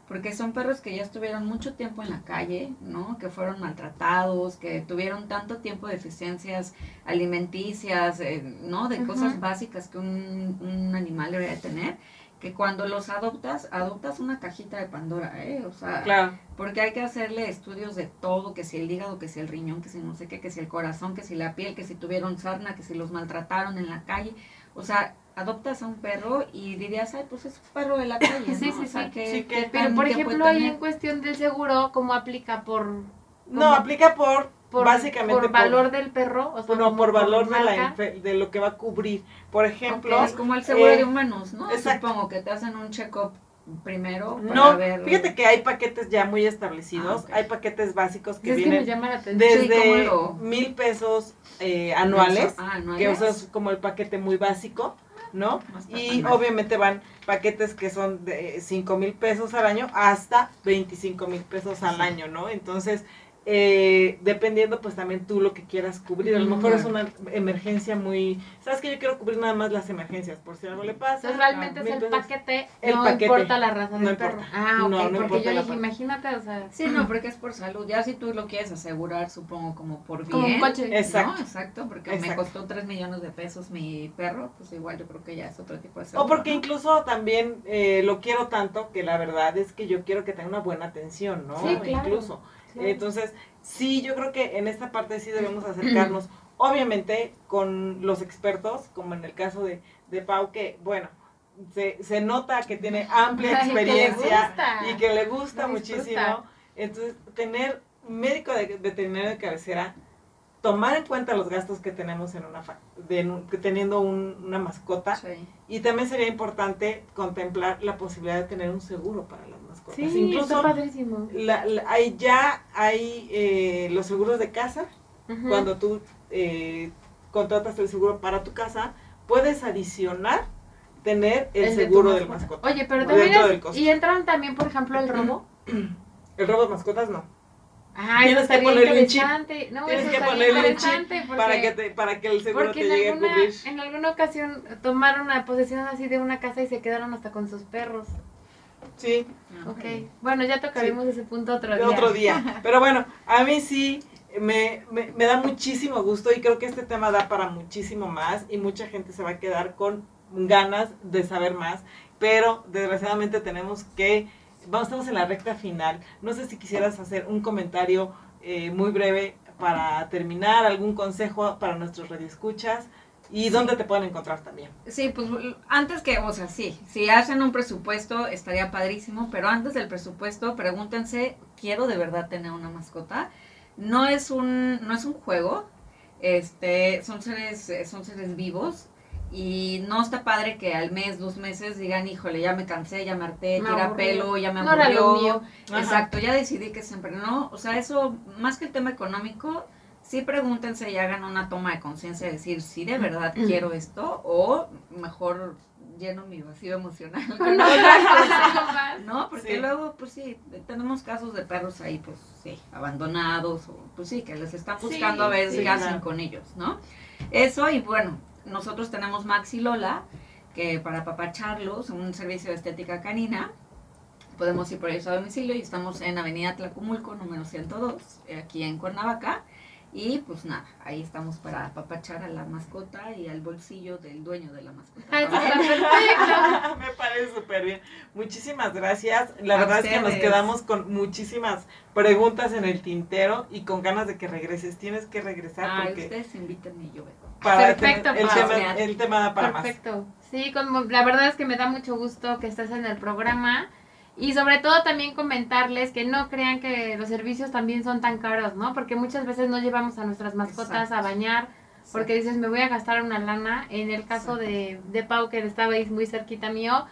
Porque son perros que ya estuvieron mucho tiempo en la calle, ¿no? Que fueron maltratados, que tuvieron tanto tiempo de deficiencias alimenticias, eh, ¿no? De cosas básicas que un, un animal debería tener. Que cuando los adoptas, adoptas una cajita de Pandora, ¿eh? O sea, Claro, porque hay que hacerle estudios de todo, que si el hígado, que si el riñón, que si no sé qué, que si el corazón, que si la piel, que si tuvieron sarna, que si los maltrataron en la calle. O sea, adoptas a un perro y dirías, ay, pues es un perro de la calle, ¿no? Sí, sí, O sea, sí. ¿qué- Sí, qué que- Pero por puede ejemplo, ahí en cuestión del seguro, ¿cómo aplica por, no, aplica por, por, básicamente por valor del perro? O sea, no, como por valor de, la, de lo que va a cubrir. Por ejemplo. Es como el seguro eh, de humanos, ¿no? exacto. Supongo que te hacen un check-up primero para no, ver... fíjate que hay paquetes ya muy establecidos, Ah, hay paquetes básicos que Es que me vienen llama la atención. Sí, ¿cómo desde lo- mil pesos eh, anuales, Ah, anuales. que usas como el paquete muy básico, ¿no? Y obviamente van paquetes que son de 5 mil pesos al año hasta 25 mil pesos al año, ¿no? Entonces, eh, dependiendo pues también tú lo que quieras cubrir. A lo mejor es una emergencia muy... ¿Sabes que Yo quiero cubrir nada más las emergencias por si algo le pasa. Entonces realmente es el Entonces, paquete, el no paquete. importa la raza del No perro. importa. Ah, ok, No, no porque importa yo dije, imagínate, o sea, Sí, no, porque es por salud. Ya si tú lo quieres asegurar, supongo, como por bien. como un coche. Exacto. ¿no? Exacto, porque me costó 3 millones de pesos mi perro, pues igual yo creo que ya es otro tipo de O seguro. porque ¿no? incluso también eh, lo quiero tanto que la verdad es que yo quiero que tenga una buena atención, ¿no? Sí, claro. Incluso. Entonces, sí, yo creo que en esta parte sí debemos acercarnos, obviamente, con los expertos, como en el caso de, de Pau, que, bueno, se, se nota que tiene amplia Ay, que le experiencia y que le gusta muchísimo. Entonces, tener médico de veterinario de cabecera, tomar en cuenta los gastos que tenemos en una de, teniendo un- una mascota Sí. y también sería importante contemplar la posibilidad de tener un seguro para las Sí, está Incluso padrísimo. la- la- hay ya hay eh, los seguros de casa. Cuando tú eh, contratas el seguro para tu casa, puedes adicionar tener el, El de tu seguro del mascota. Oye, pero también es, y entran también, por ejemplo, el robo. El robo de mascotas no. Ay, Tienes que ponerle un chip. No, Tienes que ponerle un chip porque, para que te, para que el seguro te llegue alguna, a cubrir. en alguna ocasión tomaron una posesión así de una casa y se quedaron hasta con sus perros. Sí. Ah, Ok, bueno, ya tocaremos ese punto otro día. otro día. Pero bueno, a mí sí me, me, me da muchísimo gusto y creo que este tema da para muchísimo más y mucha gente se va a quedar con ganas de saber más, pero desgraciadamente tenemos que, vamos, estamos en la recta final. No sé si quisieras hacer un comentario eh, muy breve para terminar, algún consejo para nuestros radioescuchas y dónde te pueden encontrar también. Sí, pues antes que, o sea, sí, si hacen un presupuesto estaría padrísimo, pero antes del presupuesto pregúntense, ¿quiero de verdad tener una mascota? No es un, no es un juego, este, son seres, son seres vivos y no está padre que al mes, dos meses digan, híjole, ya me cansé, ya me harté, Me tira aburrió. pelo, ya me No era lo aburrió. mío. Exacto, ya decidí que siempre no. O sea, eso, más que el tema económico, sí pregúntense y hagan una toma de conciencia de decir si de verdad quiero esto o mejor lleno mi vacío emocional No. ¿No? Porque Sí. luego, pues sí, tenemos casos de perros ahí, pues sí, abandonados o pues sí, que les están buscando a ver qué hacen con ellos, ¿no? Eso y bueno, nosotros tenemos Maxi Lola, que para papacharlos, un servicio de estética canina, podemos ir por ellos a domicilio y estamos en Avenida Tlacumulco, número 102, eh, aquí en Cuernavaca. Y pues nada, ahí estamos para apapachar a la mascota y al bolsillo del dueño de la mascota. Ah, eso está perfecto. Me parece súper bien. Muchísimas gracias. La A verdad es que nos quedamos con muchísimas preguntas en el tintero y con ganas de que regreses. Tienes que regresar Ay, porque ustedes invítenme y yo vengo. para Perfecto, tener- el, tema, el tema da para más. Perfecto. Sí, como, la verdad es que me da mucho gusto que estés en el programa. Y sobre todo también comentarles que no crean que los servicios también son tan caros, ¿no? Porque muchas veces no llevamos a nuestras mascotas a bañar porque dices, me voy a gastar una lana. En el caso de, de Pau, que estaba ahí muy cerquita mío,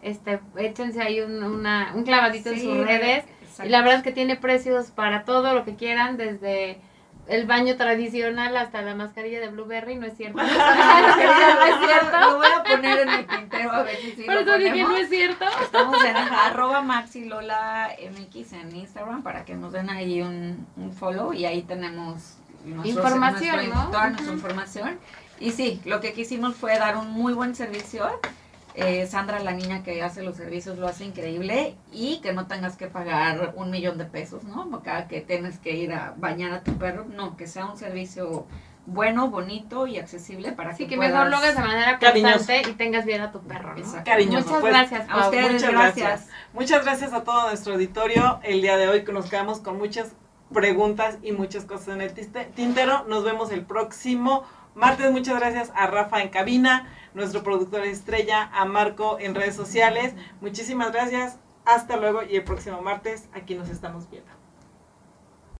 este, échense ahí un, una, un clavadito en sus redes. exacto. Y la verdad es que tiene precios para todo lo que quieran, desde el baño tradicional hasta la mascarilla de Blueberry, ¿no es cierto? No, es cierto. Lo voy a poner en el tintero a ver si sí Por eso dije, no es cierto. Estamos en arroba maxilolaMX en Instagram para que nos den ahí un, un follow y ahí tenemos Información, nuestro- ¿no? toda nuestra información. Y sí, lo que quisimos fue dar un muy buen servicio. Eh, Sandra, la niña que hace los servicios, lo hace increíble y que no tengas que pagar un millón de pesos, ¿no? Cada que tienes que ir a bañar a tu perro, no, que sea un servicio bueno, bonito y accesible para Así que que puedas... mejor lo hagas de manera Cariñoso. constante y tengas bien a tu perro, ¿no? Cariñoso, Muchas pues, gracias, A ustedes, Muchas gracias. gracias. Muchas gracias a todo nuestro auditorio. El día de hoy que nos quedamos con muchas preguntas y muchas cosas en el tiste- tintero. Nos vemos el próximo martes. Muchas gracias a Rafa en cabina, nuestro productor estrella, a Marco en redes sociales. Muchísimas gracias. Hasta luego y el próximo martes aquí nos estamos viendo.